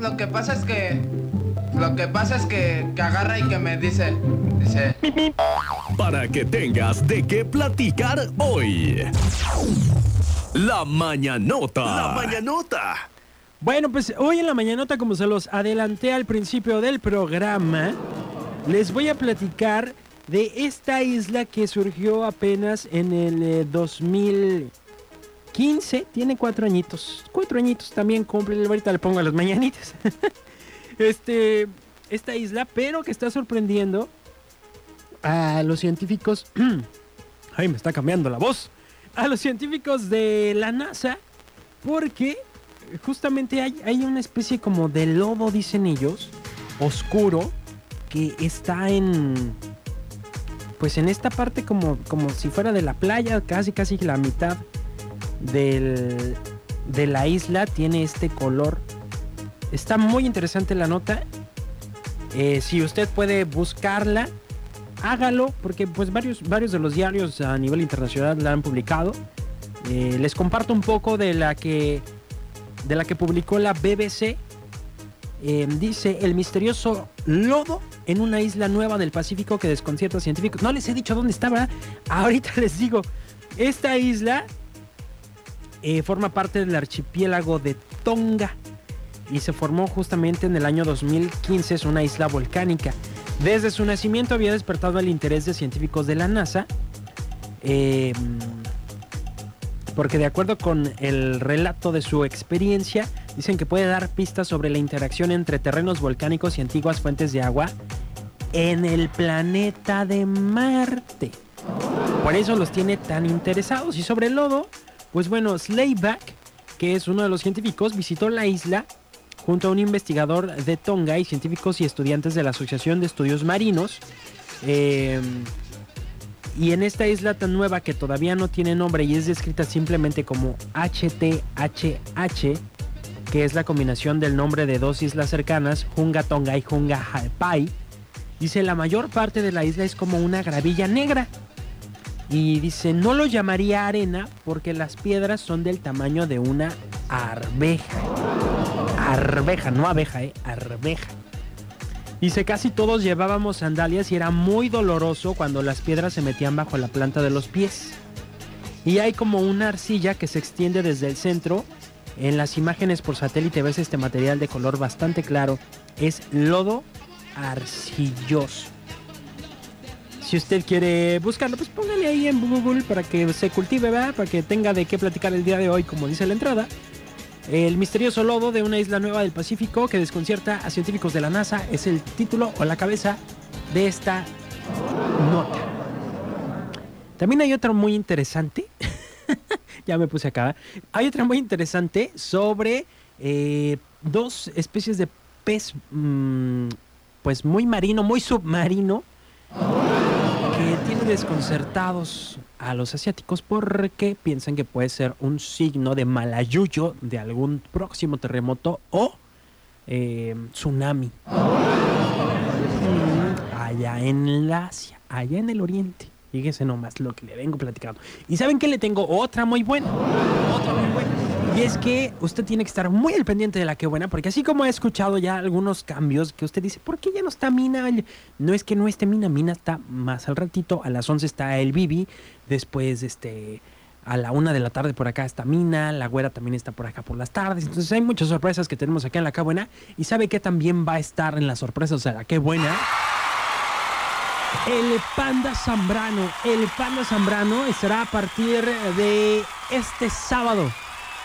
lo que pasa es que. Lo que pasa es que, que agarra y que me dice. Dice. Para que tengas de qué platicar hoy. La mañanota. La mañanota. Bueno, pues hoy en la mañanota, como se los adelanté al principio del programa, les voy a platicar de esta isla que surgió apenas en el eh, 2015. Tiene cuatro añitos. Cuatro añitos también cumple. Ahorita le pongo a las mañanitas. este, esta isla, pero que está sorprendiendo a los científicos. Ay, me está cambiando la voz. A los científicos de la NASA, porque justamente hay, hay una especie como de lodo, dicen ellos, oscuro, que está en. Pues en esta parte como, como si fuera de la playa, casi casi la mitad del, de la isla tiene este color. Está muy interesante la nota. Eh, si usted puede buscarla, hágalo, porque pues varios, varios de los diarios a nivel internacional la han publicado. Eh, les comparto un poco de la que de la que publicó la BBC. Eh, dice el misterioso lodo en una isla nueva del Pacífico que desconcierta científicos. No les he dicho dónde estaba. Ahorita les digo. Esta isla eh, forma parte del archipiélago de Tonga y se formó justamente en el año 2015. Es una isla volcánica. Desde su nacimiento había despertado el interés de científicos de la NASA. Eh, porque de acuerdo con el relato de su experiencia, dicen que puede dar pistas sobre la interacción entre terrenos volcánicos y antiguas fuentes de agua en el planeta de Marte. Por eso los tiene tan interesados. Y sobre el lodo, pues bueno, Slayback, que es uno de los científicos, visitó la isla junto a un investigador de Tonga y científicos y estudiantes de la Asociación de Estudios Marinos. Eh, y en esta isla tan nueva que todavía no tiene nombre y es descrita simplemente como HTHH, que es la combinación del nombre de dos islas cercanas, Hunga Tonga y Hunga Pai, dice la mayor parte de la isla es como una gravilla negra. Y dice, no lo llamaría arena porque las piedras son del tamaño de una arveja. Arveja, no abeja, eh, arveja. Dice, casi todos llevábamos sandalias y era muy doloroso cuando las piedras se metían bajo la planta de los pies. Y hay como una arcilla que se extiende desde el centro. En las imágenes por satélite ves este material de color bastante claro. Es lodo arcilloso. Si usted quiere buscarlo, pues póngale ahí en Google para que se cultive, ¿verdad? Para que tenga de qué platicar el día de hoy, como dice la entrada. El misterioso lodo de una isla nueva del Pacífico que desconcierta a científicos de la NASA es el título o la cabeza de esta nota. También hay otra muy interesante. ya me puse acá. Hay otra muy interesante sobre eh, dos especies de pez, mmm, pues muy marino, muy submarino, desconcertados a los asiáticos porque piensan que puede ser un signo de malayuyo de algún próximo terremoto o eh, tsunami. Mm, allá en la Asia, allá en el oriente. Fíjese nomás lo que le vengo platicando. Y saben que le tengo otra muy buena. Otra muy buena. Y es que usted tiene que estar muy al pendiente de la que buena, porque así como he escuchado ya algunos cambios que usted dice, ¿por qué ya no está Mina? No es que no esté Mina, Mina está más al ratito, a las 11 está el Bibi, después este a la una de la tarde por acá está Mina, la güera también está por acá por las tardes. Entonces hay muchas sorpresas que tenemos acá en la que buena. Y sabe que también va a estar en las sorpresas de la que buena. El Panda Zambrano. El Panda Zambrano estará a partir de este sábado.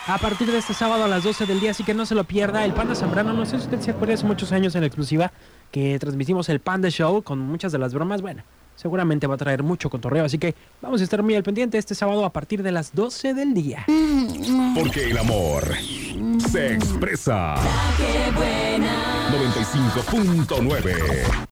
A partir de este sábado a las 12 del día, así que no se lo pierda. El Panda Zambrano, no sé si usted se acuerda hace muchos años en la exclusiva que transmitimos el Panda Show con muchas de las bromas. Bueno, seguramente va a traer mucho cotorreo, así que vamos a estar muy al pendiente este sábado a partir de las 12 del día. Porque el amor se expresa. 95.9